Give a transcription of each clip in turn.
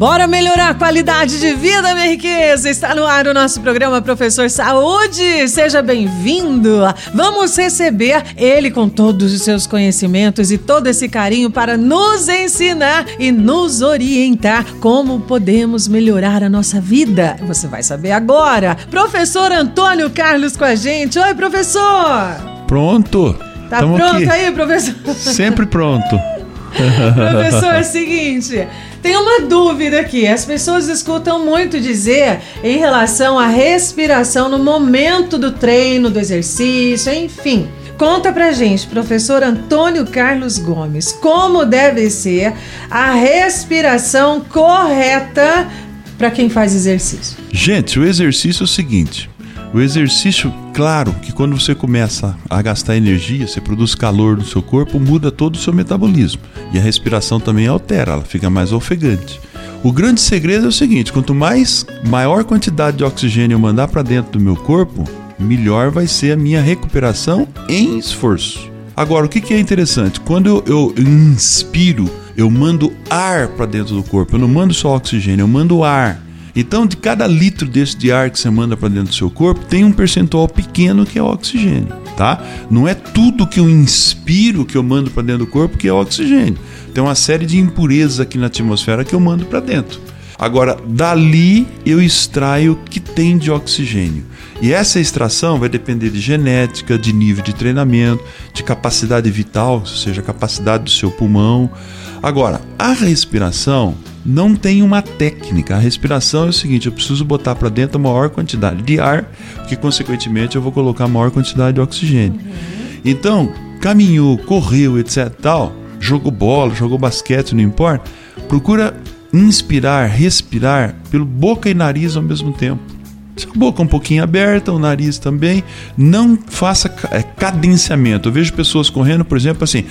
Bora melhorar a qualidade de vida, minha riqueza! Está no ar o nosso programa Professor Saúde. Seja bem-vindo! Vamos receber ele com todos os seus conhecimentos e todo esse carinho para nos ensinar e nos orientar como podemos melhorar a nossa vida. Você vai saber agora. Professor Antônio Carlos com a gente. Oi, professor! Pronto! Tá Tamo pronto aqui. aí, professor? Sempre pronto. professor, é o seguinte. Tem uma dúvida aqui. As pessoas escutam muito dizer em relação à respiração no momento do treino, do exercício, enfim. Conta pra gente, professor Antônio Carlos Gomes, como deve ser a respiração correta para quem faz exercício. Gente, o exercício é o seguinte: o exercício, claro que quando você começa a gastar energia, você produz calor no seu corpo, muda todo o seu metabolismo. E a respiração também altera, ela fica mais ofegante. O grande segredo é o seguinte: quanto mais maior quantidade de oxigênio eu mandar para dentro do meu corpo, melhor vai ser a minha recuperação em esforço. Agora, o que, é interessante? Quando eu, inspiro, eu mando ar para dentro do corpo. Eu não mando só oxigênio, eu mando ar. Então, de cada litro desse de ar que você manda para dentro do seu corpo, tem um percentual pequeno que é oxigênio, tá? Não é tudo que eu inspiro que eu mando para dentro do corpo que é oxigênio. Tem uma série de impurezas aqui na atmosfera que eu mando para dentro. Agora, dali eu extraio o que tem de oxigênio. E essa extração vai depender de genética, de nível de treinamento, de capacidade vital, ou seja, capacidade do seu pulmão. Agora, a respiração não tem uma técnica. A respiração é o seguinte: eu preciso botar para dentro a maior quantidade de ar, que consequentemente eu vou colocar a maior quantidade de oxigênio. Então, caminhou, correu, etc. tal, jogou bola, jogou basquete, não importa. Procura inspirar, respirar pelo boca e nariz ao mesmo tempo. A boca um pouquinho aberta, o nariz também. Não faça é, cadenciamento. Eu vejo pessoas correndo, por exemplo, assim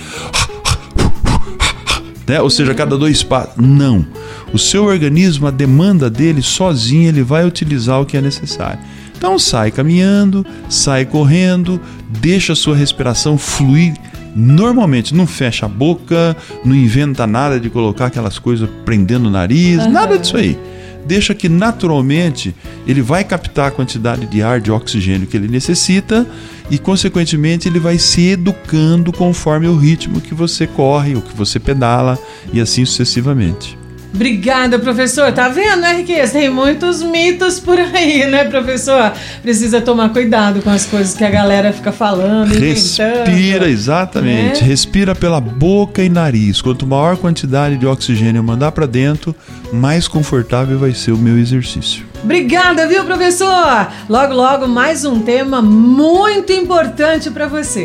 né? Ou seja, cada dois passos. Não. O seu organismo, a demanda dele sozinho, ele vai utilizar o que é necessário. Então sai caminhando, sai correndo, deixa a sua respiração fluir normalmente. Não fecha a boca, não inventa nada de colocar aquelas coisas prendendo o nariz, uhum. nada disso aí deixa que naturalmente ele vai captar a quantidade de ar, de oxigênio que ele necessita e, consequentemente, ele vai se educando conforme o ritmo que você corre, o que você pedala e assim sucessivamente. Obrigada, professor. Tá vendo, né, Riqueza? Tem muitos mitos por aí, né, professor? Precisa tomar cuidado com as coisas que a galera fica falando, Respira, exatamente. Né? Respira pela boca e nariz. Quanto maior quantidade de oxigênio eu mandar para dentro, mais confortável vai ser o meu exercício. Obrigada, viu, professor? Logo, logo, mais um tema muito importante para você.